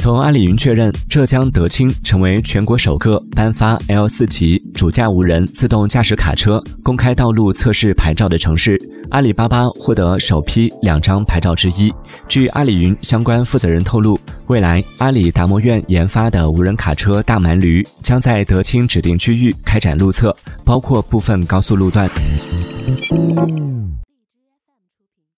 从阿里云确认浙江德清成为全国首个颁发 l 四级主驾无人自动驾驶卡车公开道路测试牌照的城市。阿里巴巴获得首批两张牌照之一。据阿里云相关负责人透露未来阿里达摩院研发的无人卡车大蛮驴将在德清指定区域开展路测包括部分高速路段。